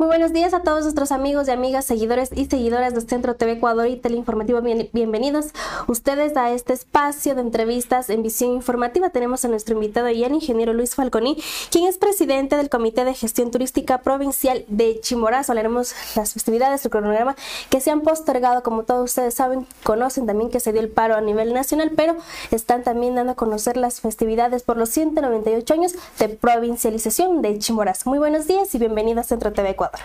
muy buenos días a todos nuestros amigos y amigas, seguidores y seguidoras de Centro TV Ecuador y Teleinformativo. bienvenidos ustedes a este espacio de entrevistas en visión informativa. Tenemos a nuestro invitado y el ingeniero Luis Falconi, quien es presidente del Comité de Gestión Turística Provincial de Chimborazo. Hablaremos las festividades, el cronograma que se han postergado, como todos ustedes saben, conocen también que se dio el paro a nivel nacional, pero están también dando a conocer las festividades por los 198 años de provincialización de Chimborazo. Muy buenos días y bienvenidos a Centro TV Ecuador. color.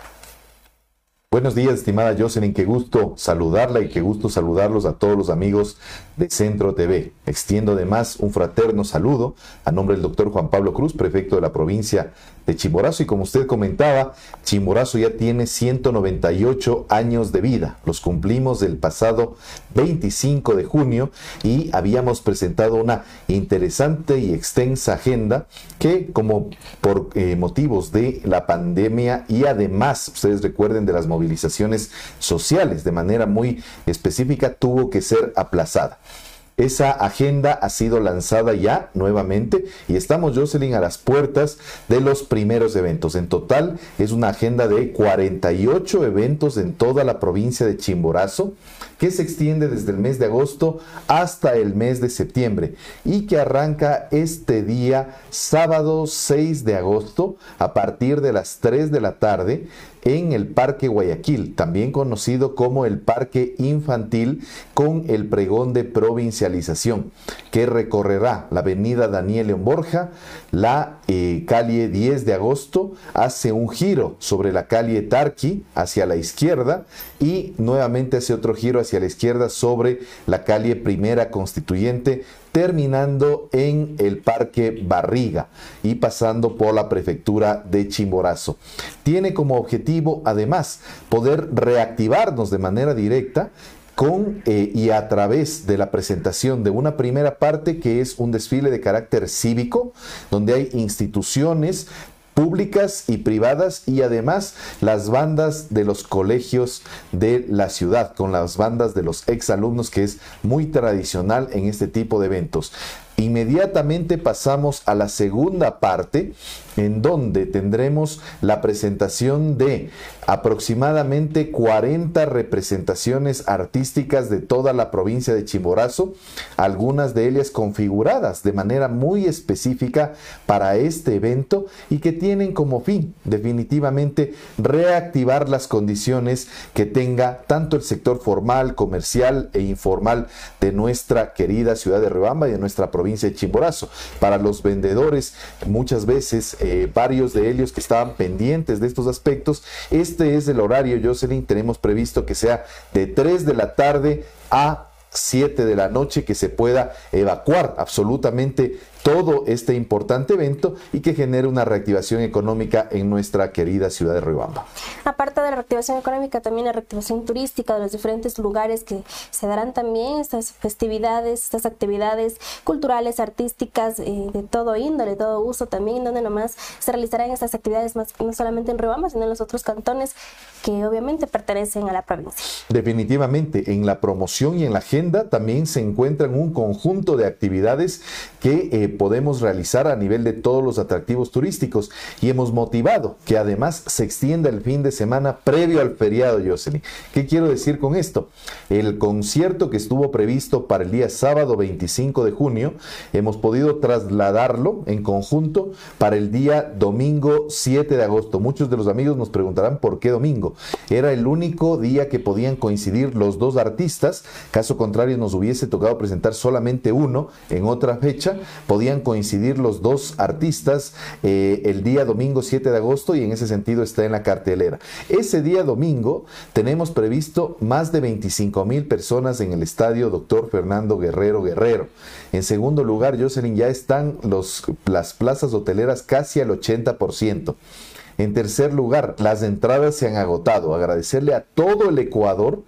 Buenos días, estimada Jocelyn. Qué gusto saludarla y qué gusto saludarlos a todos los amigos de Centro TV. Extiendo además un fraterno saludo a nombre del doctor Juan Pablo Cruz, prefecto de la provincia de Chimborazo. Y como usted comentaba, Chimborazo ya tiene 198 años de vida. Los cumplimos el pasado 25 de junio y habíamos presentado una interesante y extensa agenda que como por eh, motivos de la pandemia y además, ustedes recuerden de las sociales de manera muy específica, tuvo que ser aplazada. Esa agenda ha sido lanzada ya nuevamente y estamos, Jocelyn, a las puertas de los primeros eventos. En total es una agenda de 48 eventos en toda la provincia de Chimborazo que se extiende desde el mes de agosto hasta el mes de septiembre y que arranca este día sábado 6 de agosto a partir de las 3 de la tarde en el Parque Guayaquil, también conocido como el Parque Infantil, con el pregón de provincialización, que recorrerá la avenida Daniel León Borja, la eh, calle 10 de agosto, hace un giro sobre la calle Tarqui hacia la izquierda y nuevamente hace otro giro hacia la izquierda sobre la calle Primera Constituyente, terminando en el Parque Barriga y pasando por la prefectura de Chimborazo. Tiene como objetivo, además, poder reactivarnos de manera directa con eh, y a través de la presentación de una primera parte que es un desfile de carácter cívico, donde hay instituciones públicas y privadas y además las bandas de los colegios de la ciudad, con las bandas de los exalumnos que es muy tradicional en este tipo de eventos. Inmediatamente pasamos a la segunda parte en donde tendremos la presentación de aproximadamente 40 representaciones artísticas de toda la provincia de Chimborazo, algunas de ellas configuradas de manera muy específica para este evento y que tienen como fin definitivamente reactivar las condiciones que tenga tanto el sector formal, comercial e informal de nuestra querida ciudad de Rebamba y de nuestra provincia de Chimborazo. Para los vendedores, muchas veces eh, varios de ellos que estaban pendientes de estos aspectos, este es el horario, Jocelyn, tenemos previsto que sea de 3 de la tarde a 7 de la noche que se pueda evacuar absolutamente todo este importante evento y que genere una reactivación económica en nuestra querida ciudad de Riobamba. Aparte de la reactivación económica, también la reactivación turística de los diferentes lugares que se darán también estas festividades, estas actividades culturales, artísticas, eh, de todo índole, de todo uso también, donde nomás se realizarán estas actividades más, no solamente en Riobamba, sino en los otros cantones que obviamente pertenecen a la provincia. Definitivamente, en la promoción y en la agenda también se encuentran un conjunto de actividades que eh, podemos realizar a nivel de todos los atractivos turísticos y hemos motivado que además se extienda el fin de semana previo al feriado, Jocelyn. ¿Qué quiero decir con esto? El concierto que estuvo previsto para el día sábado 25 de junio, hemos podido trasladarlo en conjunto para el día domingo 7 de agosto. Muchos de los amigos nos preguntarán por qué domingo. Era el único día que podían coincidir los dos artistas, caso contrario nos hubiese tocado presentar solamente uno en otra fecha podían coincidir los dos artistas eh, el día domingo 7 de agosto y en ese sentido está en la cartelera. Ese día domingo tenemos previsto más de 25 mil personas en el estadio Doctor Fernando Guerrero Guerrero. En segundo lugar, Jocelyn, ya están las plazas hoteleras casi al 80%. En tercer lugar, las entradas se han agotado. Agradecerle a todo el Ecuador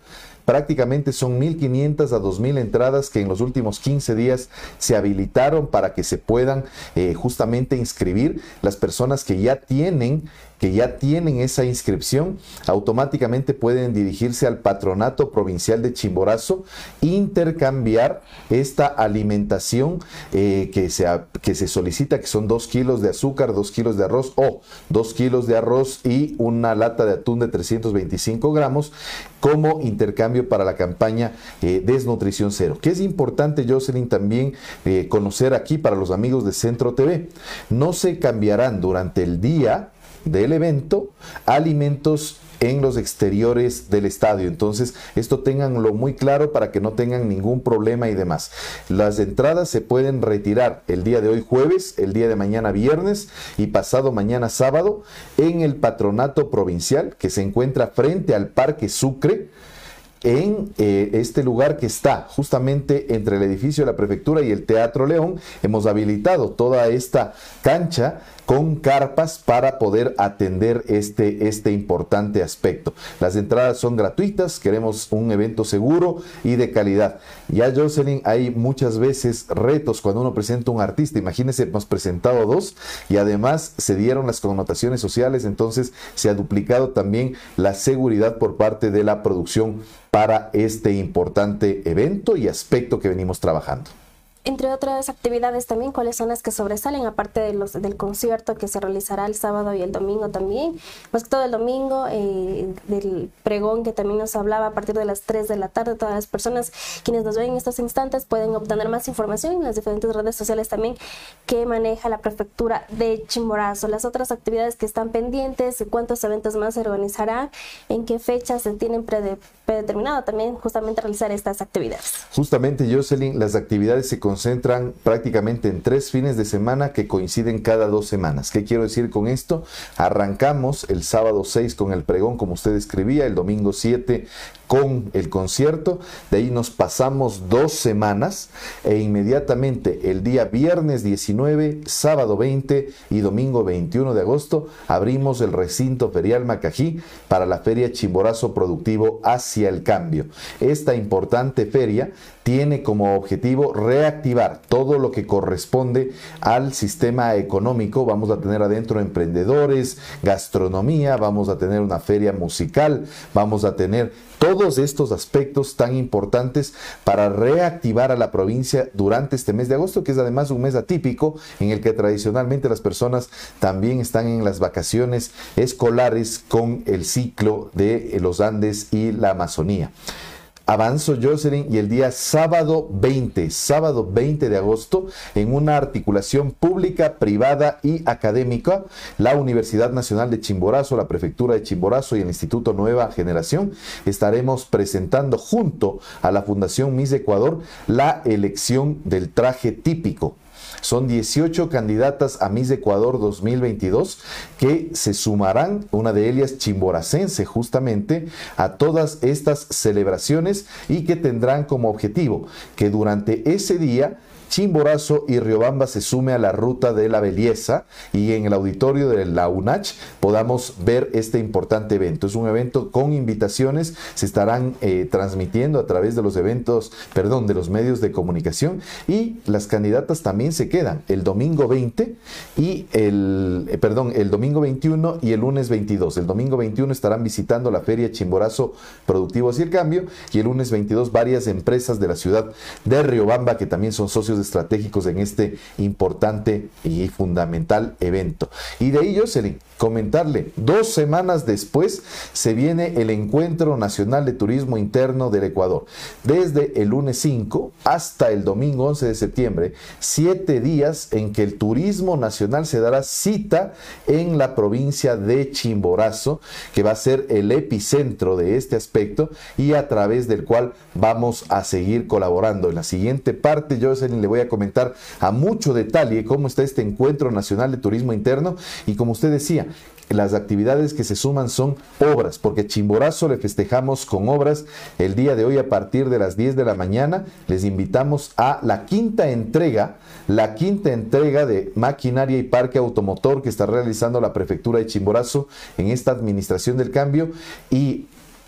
Prácticamente son 1.500 a 2.000 entradas que en los últimos 15 días se habilitaron para que se puedan eh, justamente inscribir las personas que ya tienen que ya tienen esa inscripción, automáticamente pueden dirigirse al Patronato Provincial de Chimborazo, intercambiar esta alimentación eh, que, se, que se solicita, que son 2 kilos de azúcar, 2 kilos de arroz o 2 kilos de arroz y una lata de atún de 325 gramos como intercambio para la campaña eh, Desnutrición Cero. Que es importante, Jocelyn, también eh, conocer aquí para los amigos de Centro TV. No se cambiarán durante el día del evento alimentos en los exteriores del estadio. Entonces, esto tenganlo muy claro para que no tengan ningún problema y demás. Las entradas se pueden retirar el día de hoy jueves, el día de mañana viernes y pasado mañana sábado en el patronato provincial que se encuentra frente al Parque Sucre en eh, este lugar que está justamente entre el edificio de la prefectura y el Teatro León. Hemos habilitado toda esta cancha con carpas para poder atender este, este importante aspecto. Las entradas son gratuitas, queremos un evento seguro y de calidad. Ya Jocelyn, hay muchas veces retos cuando uno presenta un artista. Imagínense, hemos presentado dos y además se dieron las connotaciones sociales, entonces se ha duplicado también la seguridad por parte de la producción para este importante evento y aspecto que venimos trabajando. Entre otras actividades también, ¿cuáles son las que sobresalen, aparte de los, del concierto que se realizará el sábado y el domingo también? Pues todo el domingo, eh, del pregón que también nos hablaba a partir de las 3 de la tarde, todas las personas quienes nos ven en estos instantes pueden obtener más información en las diferentes redes sociales también que maneja la prefectura de Chimborazo. Las otras actividades que están pendientes, cuántos eventos más se organizarán, en qué fechas se tienen predeterminado también justamente realizar estas actividades. Justamente, Jocelyn, las actividades se concentran prácticamente en tres fines de semana que coinciden cada dos semanas. ¿Qué quiero decir con esto? Arrancamos el sábado 6 con el pregón, como usted escribía, el domingo 7 con el concierto, de ahí nos pasamos dos semanas e inmediatamente el día viernes 19, sábado 20 y domingo 21 de agosto abrimos el recinto ferial Macají para la feria Chimborazo Productivo hacia el cambio. Esta importante feria tiene como objetivo reactivar todo lo que corresponde al sistema económico. Vamos a tener adentro emprendedores, gastronomía, vamos a tener una feria musical, vamos a tener todos estos aspectos tan importantes para reactivar a la provincia durante este mes de agosto, que es además un mes atípico en el que tradicionalmente las personas también están en las vacaciones escolares con el ciclo de los Andes y la Amazonía. Avanzo Jocelyn y el día sábado 20, sábado 20 de agosto, en una articulación pública, privada y académica, la Universidad Nacional de Chimborazo, la Prefectura de Chimborazo y el Instituto Nueva Generación, estaremos presentando junto a la Fundación Miss Ecuador la elección del traje típico son 18 candidatas a Miss Ecuador 2022 que se sumarán, una de ellas chimboracense justamente, a todas estas celebraciones y que tendrán como objetivo que durante ese día Chimborazo y Riobamba se sume a la ruta de la belleza y en el auditorio de la UNACH podamos ver este importante evento. Es un evento con invitaciones, se estarán eh, transmitiendo a través de los eventos, perdón, de los medios de comunicación y las candidatas también se quedan el domingo 20 y el, eh, perdón, el domingo 21 y el lunes 22. El domingo 21 estarán visitando la feria Chimborazo Productivos y el Cambio y el lunes 22 varias empresas de la ciudad de Riobamba que también son socios estratégicos en este importante y fundamental evento. Y de ello, Jocelyn, comentarle, dos semanas después se viene el Encuentro Nacional de Turismo Interno del Ecuador. Desde el lunes 5 hasta el domingo 11 de septiembre, siete días en que el turismo nacional se dará cita en la provincia de Chimborazo, que va a ser el epicentro de este aspecto y a través del cual vamos a seguir colaborando. En la siguiente parte, Jocelyn, le voy a comentar a mucho detalle cómo está este Encuentro Nacional de Turismo Interno y como usted decía, las actividades que se suman son obras, porque Chimborazo le festejamos con obras el día de hoy a partir de las 10 de la mañana. Les invitamos a la quinta entrega, la quinta entrega de maquinaria y parque automotor que está realizando la prefectura de Chimborazo en esta administración del cambio y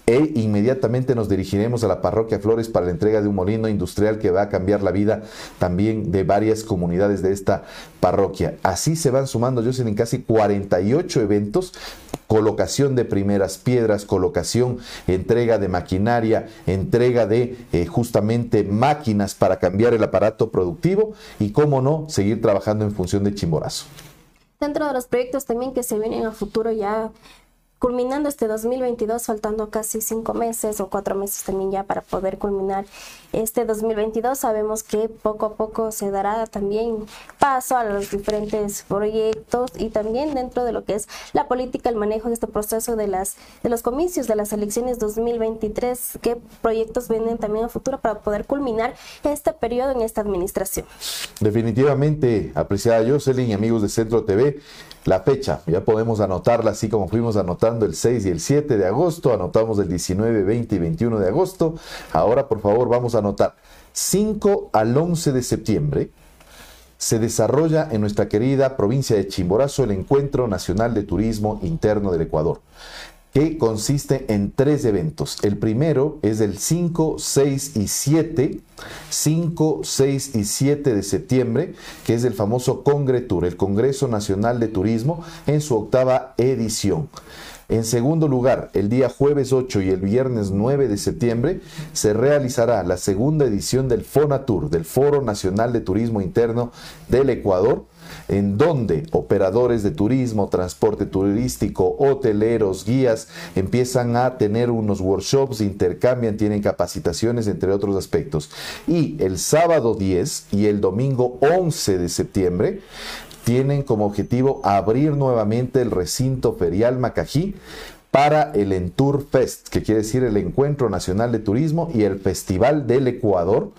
e inmediatamente nos dirigiremos a la parroquia Flores para la entrega de un molino industrial que va a cambiar la vida también de varias comunidades de esta parroquia. Así se van sumando, yo en casi 48 eventos, colocación de primeras piedras, colocación, entrega de maquinaria, entrega de eh, justamente máquinas para cambiar el aparato productivo y, cómo no, seguir trabajando en función de Chimborazo. Dentro de los proyectos también que se vienen a futuro ya culminando este 2022, faltando casi cinco meses o cuatro meses también ya para poder culminar este 2022, sabemos que poco a poco se dará también paso a los diferentes proyectos y también dentro de lo que es la política, el manejo de este proceso de las de los comicios de las elecciones 2023, qué proyectos vienen también a futuro para poder culminar este periodo en esta administración. Definitivamente, apreciada Jocelyn y amigos de Centro TV, la fecha, ya podemos anotarla así como fuimos anotando el 6 y el 7 de agosto, anotamos el 19, 20 y 21 de agosto. Ahora, por favor, vamos a anotar 5 al 11 de septiembre. Se desarrolla en nuestra querida provincia de Chimborazo el Encuentro Nacional de Turismo Interno del Ecuador que consiste en tres eventos. El primero es el 5, 6 y 7, 5, 6 y 7 de septiembre, que es el famoso Congretur, el Congreso Nacional de Turismo, en su octava edición. En segundo lugar, el día jueves 8 y el viernes 9 de septiembre se realizará la segunda edición del FONATUR, del Foro Nacional de Turismo Interno del Ecuador, en donde operadores de turismo, transporte turístico, hoteleros, guías empiezan a tener unos workshops, intercambian, tienen capacitaciones, entre otros aspectos. Y el sábado 10 y el domingo 11 de septiembre tienen como objetivo abrir nuevamente el recinto ferial Macají para el Entour Fest, que quiere decir el Encuentro Nacional de Turismo y el Festival del Ecuador,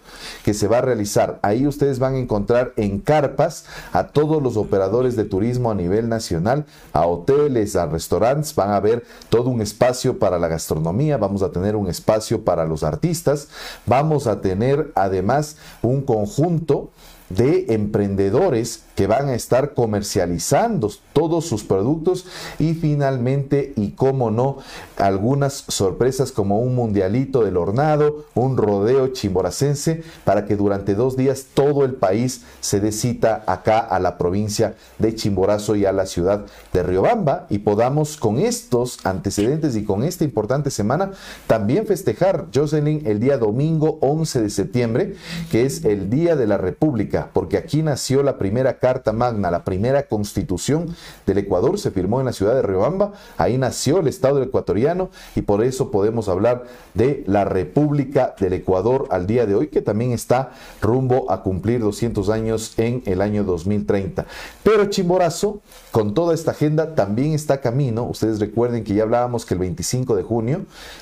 que se va a realizar. Ahí ustedes van a encontrar en carpas a todos los operadores de turismo a nivel nacional, a hoteles, a restaurantes, van a ver todo un espacio para la gastronomía, vamos a tener un espacio para los artistas, vamos a tener además un conjunto de emprendedores que van a estar comercializando todos sus productos y finalmente, y cómo no, algunas sorpresas como un mundialito del hornado, un rodeo chimboracense, para que durante dos días todo el país se dé cita acá a la provincia de Chimborazo y a la ciudad de Riobamba y podamos con estos antecedentes y con esta importante semana también festejar, Jocelyn, el día domingo 11 de septiembre, que es el Día de la República, porque aquí nació la primera Carta Magna, la primera constitución del Ecuador, se firmó en la ciudad de Riobamba, ahí nació el Estado ecuatoriano y por eso podemos hablar de la República del Ecuador al día de hoy, que también está rumbo a cumplir 200 años en el año 2030. Pero Chimborazo, con toda esta agenda, también está camino. Ustedes recuerden que ya hablábamos que el 25 de junio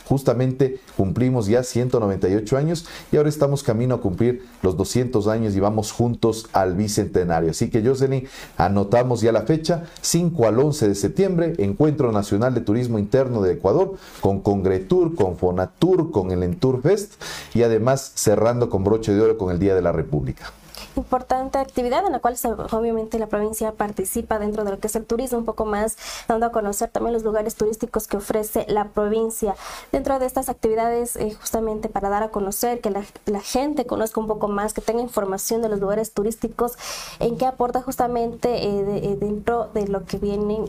justamente cumplimos ya 198 años y ahora estamos camino a cumplir los 200 años y vamos juntos al bicentenario. Así que Jocelyn, anotamos ya la fecha, 5 al 11 de septiembre, Encuentro Nacional de Turismo Interno de Ecuador, con Congretur, con Fonatur, con el Entour Fest y además cerrando con broche de oro con el Día de la República importante actividad en la cual obviamente la provincia participa dentro de lo que es el turismo, un poco más dando a conocer también los lugares turísticos que ofrece la provincia. Dentro de estas actividades, eh, justamente para dar a conocer, que la, gente conozca un poco más, que tenga información de los lugares turísticos, en qué aporta justamente eh, eh, dentro de lo que vienen,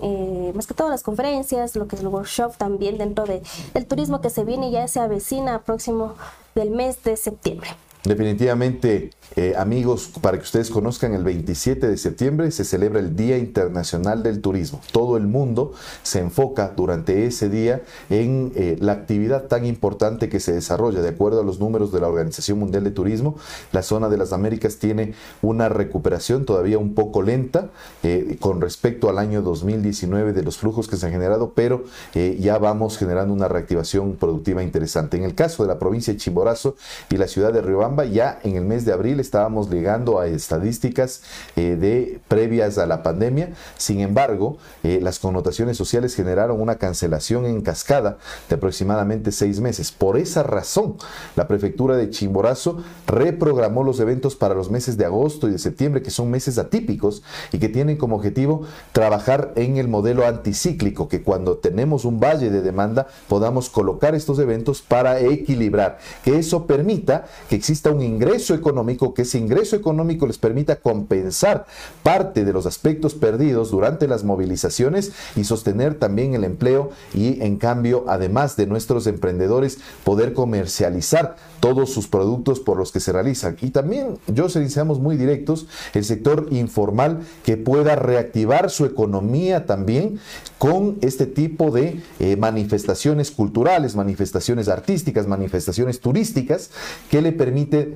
más que todas las conferencias, lo que es el workshop también dentro de, del turismo que se viene y ya se avecina próximo del mes de septiembre. Definitivamente, eh, amigos, para que ustedes conozcan, el 27 de septiembre se celebra el Día Internacional del Turismo. Todo el mundo se enfoca durante ese día en eh, la actividad tan importante que se desarrolla. De acuerdo a los números de la Organización Mundial de Turismo, la zona de las Américas tiene una recuperación todavía un poco lenta eh, con respecto al año 2019 de los flujos que se han generado, pero ya vamos generando una reactivación productiva interesante. En el caso de la provincia de Chimborazo y la ciudad de Riobamba, Ya en el mes de abril estábamos llegando a estadísticas eh, de previas a la pandemia. Sin embargo, eh, las connotaciones sociales generaron una cancelación en cascada de aproximadamente seis meses. Por esa razón, la prefectura de Chimborazo reprogramó los eventos para los meses de agosto y de septiembre, que son meses atípicos y que tienen como objetivo trabajar en el modelo anticíclico, que cuando tenemos un valle de demanda podamos colocar estos eventos para equilibrar, que eso permita que exista un ingreso económico, que ese ingreso económico les permita compensar parte de los aspectos perdidos durante las movilizaciones y sostener también el empleo y en cambio, además de nuestros emprendedores, poder comercializar todos sus productos por los que se realizan. Y también, yo seamos muy directos, el sector informal que pueda reactivar su economía también con este tipo de eh, manifestaciones culturales, manifestaciones artísticas, manifestaciones turísticas, que le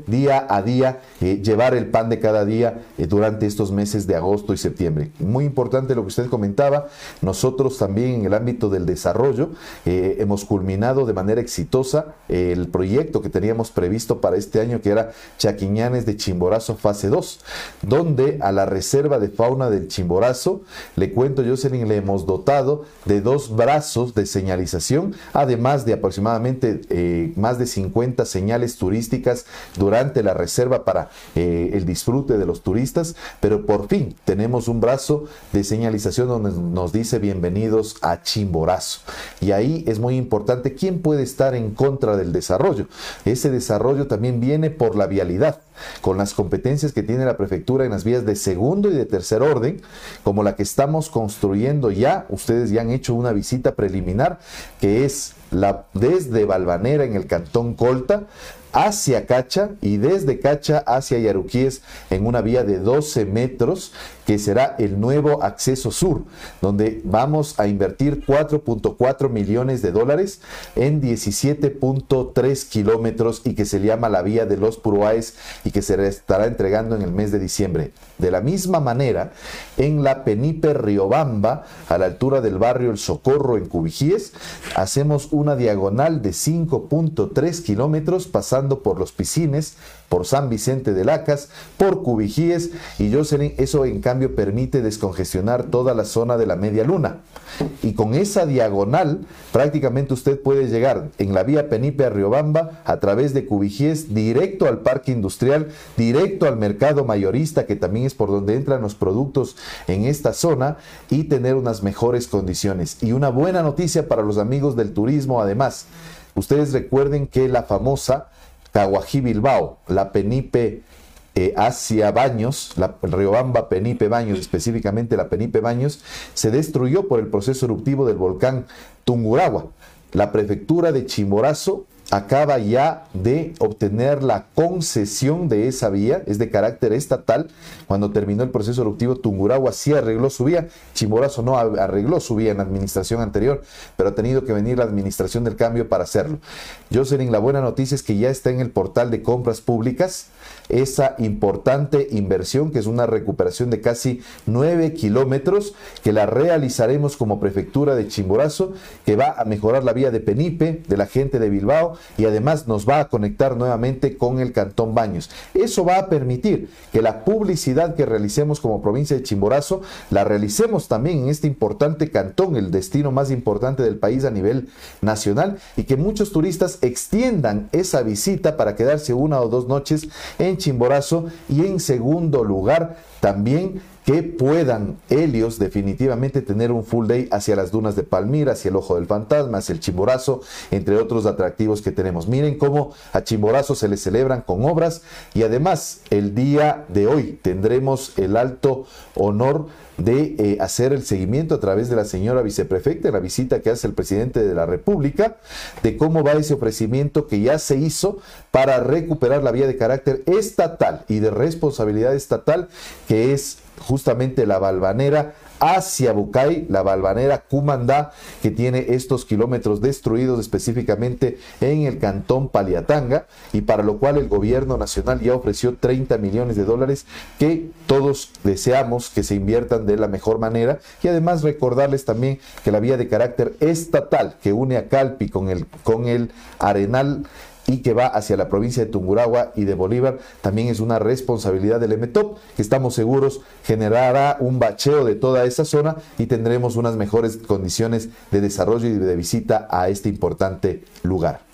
día a día eh, llevar el pan de cada día eh, durante estos meses de agosto y septiembre. Muy importante lo que usted comentaba, nosotros también en el ámbito del desarrollo hemos culminado de manera exitosa el proyecto que teníamos previsto para este año, que era Chaquiñanes de Chimborazo fase 2, donde a la reserva de fauna del Chimborazo, le cuento, Jocelyn, le hemos dotado de dos brazos de señalización, además de aproximadamente eh, más de 50 señales turísticas durante la reserva para eh, el disfrute de los turistas, pero por fin tenemos un brazo de señalización donde nos dice bienvenidos a Chimborazo. Y ahí es muy importante quién puede estar en contra del desarrollo. Ese desarrollo también viene por la vialidad con las competencias que tiene la prefectura en las vías de segundo y de tercer orden, como la que estamos construyendo ya. Ustedes ya han hecho una visita preliminar, que es desde Balvanera en el cantón Colta hacia Cacha y desde Cacha hacia Yaruquíes en una vía de 12 metros que será el nuevo acceso sur, donde vamos a invertir 4.4 millones de dólares en 17.3 kilómetros y que se llama la vía de los Puruáes y que se estará entregando en el mes de diciembre. De la misma manera, en la Penipe Riobamba, a la altura del barrio El Socorro en Cubijíes, hacemos una diagonal de 5.3 kilómetros pasando por los piscines, por San Vicente de Lacas, por Cubijíes y Jocelyn. Eso en cambio permite descongestionar toda la zona de la media luna. Y con esa diagonal prácticamente usted puede llegar en la vía Penipe a Riobamba a través de Cubijíes directo al parque industrial, directo al mercado mayorista que también es por donde entran los productos en esta zona y tener unas mejores condiciones. Y una buena noticia para los amigos del turismo además. Ustedes recuerden que la famosa Caguají Bilbao, la Penipe eh, hacia Baños, la Riobamba Penipe Baños, específicamente la Penipe Baños, se destruyó por el proceso eruptivo del volcán Tunguragua. La prefectura de Chimborazo acaba ya de obtener la concesión de esa vía, es de carácter estatal. Cuando terminó el proceso eruptivo, Tungurahua sí arregló su vía, Chimborazo no arregló su vía en la administración anterior, pero ha tenido que venir la administración del cambio para hacerlo. Jocelyn, la buena noticia es que ya está en el portal de compras públicas esa importante inversión, que es una recuperación de casi 9 kilómetros, que la realizaremos como prefectura de Chimborazo, que va a mejorar la vía de Penipe, de la gente de Bilbao, y además nos va a conectar nuevamente con el Cantón Baños. Eso va a permitir que la publicidad que realicemos como provincia de Chimborazo, la realicemos también en este importante cantón, el destino más importante del país a nivel nacional, y que muchos turistas extiendan esa visita para quedarse una o dos noches en Chimborazo y en segundo lugar también que puedan Helios definitivamente tener un full day hacia las dunas de Palmira, hacia el Ojo del Fantasma, hacia el Chimborazo, entre otros atractivos que tenemos. Miren cómo a Chimborazo se le celebran con obras y además el día de hoy tendremos el alto honor de eh, hacer el seguimiento a través de la señora viceprefecta, la visita que hace el presidente de la República, de cómo va ese ofrecimiento que ya se hizo para recuperar la vía de carácter estatal y de responsabilidad estatal, que es justamente la Balvanera hacia Bucay, la Balvanera Cumandá, que tiene estos kilómetros destruidos específicamente en el cantón Paliatanga, y para lo cual el gobierno nacional ya ofreció 30 millones de dólares que todos deseamos que se inviertan de la mejor manera, y además recordarles también que la vía de carácter estatal que une a Calpi con el, con el Arenal y que va hacia la provincia de Tungurahua y de Bolívar, también es una responsabilidad del EMETOP, que estamos seguros generará un bacheo de toda esa zona y tendremos unas mejores condiciones de desarrollo y de visita a este importante lugar.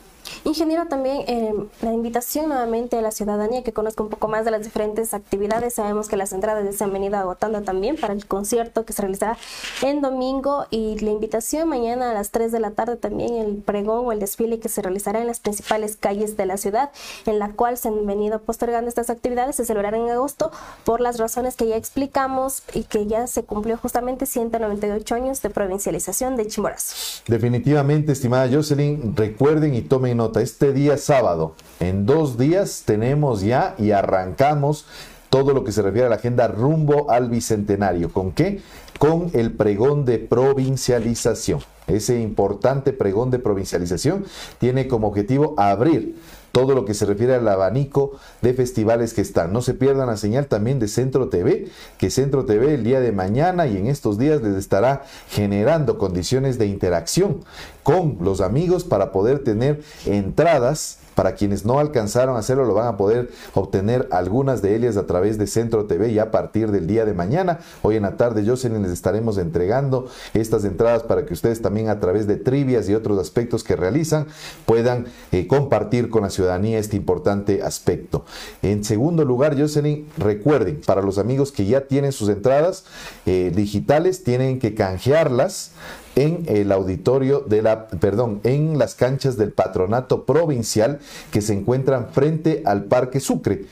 Ingeniero, también eh, la invitación nuevamente a la ciudadanía que conozca un poco más de las diferentes actividades. Sabemos que las entradas se han venido agotando también para el concierto que se realizará en domingo y la invitación mañana a las 3 de la tarde también el pregón o el desfile que se realizará en las principales calles de la ciudad, en la cual se han venido postergando estas actividades, se celebrarán en agosto por las razones que ya explicamos y que ya se cumplió justamente 198 años de provincialización de Chimborazo. Definitivamente, estimada Jocelyn, recuerden y tomen nota, este día sábado, en dos días tenemos ya y arrancamos todo lo que se refiere a la agenda rumbo al Bicentenario. ¿Con qué? Con el pregón de provincialización. Ese importante pregón de provincialización tiene como objetivo abrir todo lo que se refiere al abanico de festivales que están. No se pierdan la señal también de Centro TV, que Centro TV el día de mañana y en estos días les estará generando condiciones de interacción con los amigos para poder tener entradas para quienes no alcanzaron a hacerlo, lo van a poder obtener algunas de ellas a través de Centro TV ya a partir del día de mañana. Hoy en la tarde, Jocelyn, les estaremos entregando estas entradas para que ustedes también a través de trivias y otros aspectos que realizan puedan eh, compartir con la ciudadanía este importante aspecto. En segundo lugar, Jocelyn, recuerden, para los amigos que ya tienen sus entradas eh, digitales, tienen que canjearlas en el auditorio de la, perdón, en las canchas del patronato provincial que se encuentran frente al Parque Sucre.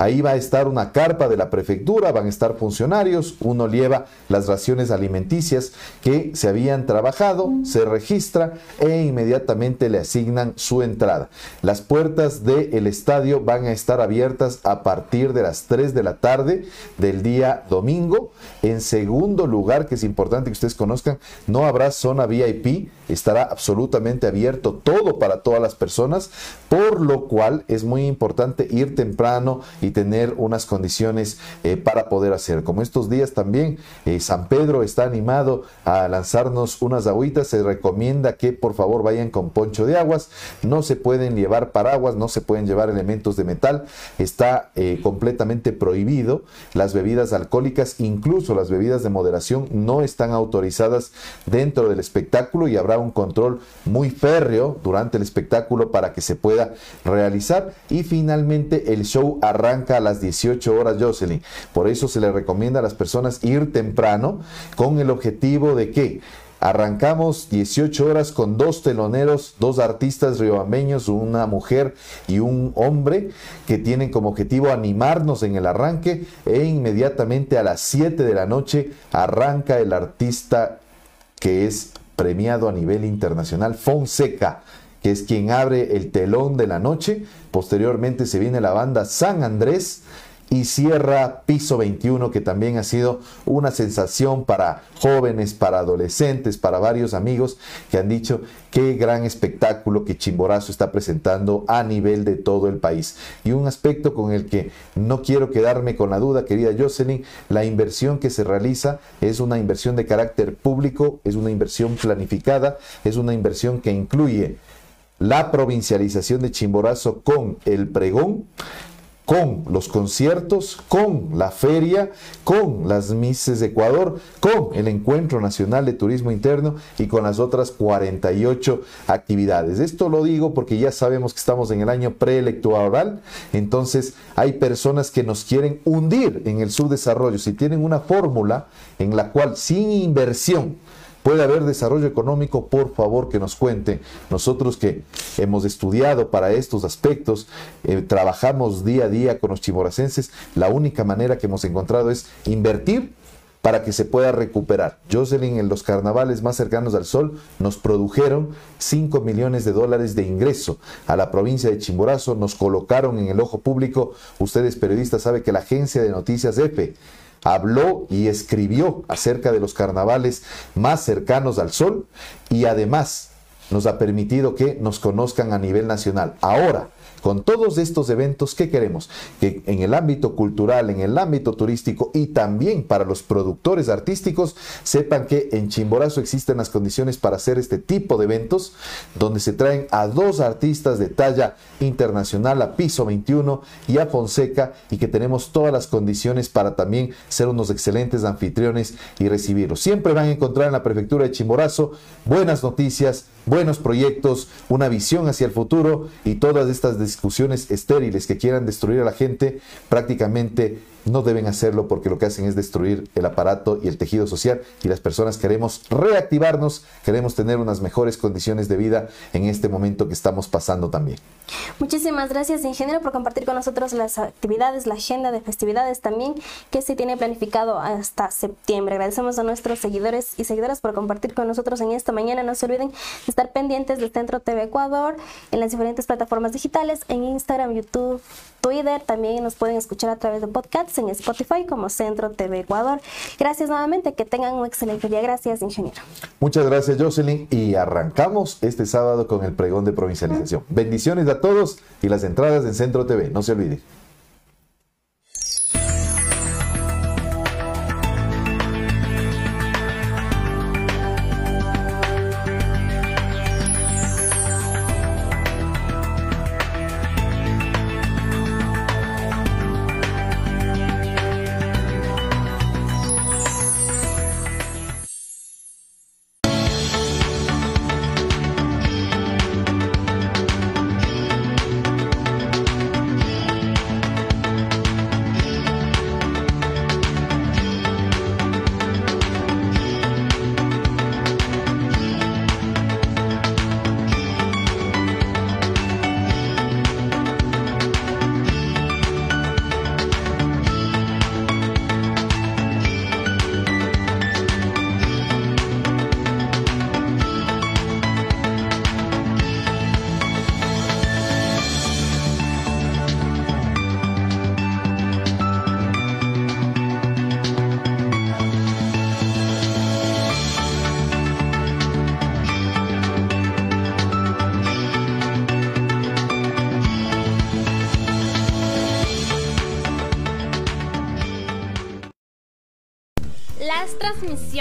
Ahí va a estar una carpa de la prefectura, van a estar funcionarios, uno lleva las raciones alimenticias que se habían trabajado, se registra e inmediatamente le asignan su entrada. Las puertas del estadio van a estar abiertas a partir de las 3 de la tarde del día domingo. En segundo lugar, que es importante que ustedes conozcan, no habrá zona VIP, estará absolutamente abierto todo para todas las personas, por lo cual es muy importante ir temprano y tener unas condiciones eh, para poder hacer. Como estos días también eh, San Pedro está animado a lanzarnos unas agüitas, se recomienda que por favor vayan con poncho de aguas, no se pueden llevar paraguas, no se pueden llevar elementos de metal, está eh, completamente prohibido. Las bebidas alcohólicas, incluso las bebidas de moderación, no están autorizadas dentro del espectáculo y habrá un control muy férreo durante el espectáculo para que se pueda realizar. Y finalmente el show arranca a las 18 horas, Jocelyn. Por eso se le recomienda a las personas ir temprano con el objetivo de que Arrancamos 18 horas con dos teloneros, dos artistas riobambeños, una mujer y un hombre que tienen como objetivo animarnos en el arranque e inmediatamente a las 7 de la noche arranca el artista que es premiado a nivel internacional, Fonseca que es quien abre el telón de la noche. Posteriormente se viene la banda San Andrés y cierra Piso 21, que también ha sido una sensación para jóvenes, para adolescentes, para varios amigos que han dicho qué gran espectáculo que Chimborazo está presentando a nivel de todo el país. Y un aspecto con el que no quiero quedarme con la duda, querida Jocelyn, la inversión que se realiza es una inversión de carácter público, es una inversión planificada, es una inversión que incluye la provincialización de Chimborazo con el pregón, con los conciertos, con la feria, con las Mises de Ecuador, con el Encuentro Nacional de Turismo Interno y con las otras 48 actividades. Esto lo digo porque ya sabemos que estamos en el año preelectoral, entonces hay personas que nos quieren hundir en el subdesarrollo. Si tienen una fórmula en la cual sin inversión, puede haber desarrollo económico, por favor que nos cuente. Nosotros que hemos estudiado para estos aspectos, eh, trabajamos día a día con los chimoracenses, la única manera que hemos encontrado es invertir para que se pueda recuperar. Jocelyn, en los carnavales más cercanos al sol, nos produjeron 5 millones de dólares de ingreso a la provincia de Chimborazo, nos colocaron en el ojo público. Ustedes periodistas saben que la agencia de noticias EFE habló y escribió acerca de los carnavales más cercanos al sol y además nos ha permitido que nos conozcan a nivel nacional. Ahora, con todos estos eventos, ¿qué queremos? Que en el ámbito cultural, en el ámbito turístico y también para los productores artísticos, sepan que en Chimborazo existen las condiciones para hacer este tipo de eventos, donde se traen a dos artistas de talla internacional, a Piso 21 y a Fonseca, y que tenemos todas las condiciones para también ser unos excelentes anfitriones y recibirlos. Siempre van a encontrar en la prefectura de Chimborazo buenas noticias, buenos proyectos, una visión hacia el futuro y todas estas discusiones estériles que quieran destruir a la gente, prácticamente no deben hacerlo porque lo que hacen es destruir el aparato y el tejido social y las personas queremos reactivarnos, queremos tener unas mejores condiciones de vida en este momento que estamos pasando también. Muchísimas gracias, ingeniero, por compartir con nosotros las actividades, la agenda de festividades también que se tiene planificado hasta septiembre. Agradecemos a nuestros seguidores y seguidoras por compartir con nosotros en esta mañana. No se olviden de estar pendientes del Centro TV Ecuador en las diferentes plataformas digitales, en Instagram, YouTube, Twitter. También nos pueden escuchar a través de en Spotify como Centro TV Ecuador. Gracias nuevamente, que tengan un excelente día. Gracias, ingeniero. Muchas gracias, Jocelyn. Y arrancamos este sábado con el pregón de provincialización. Bendiciones a todos y las entradas en Centro TV. No se olviden.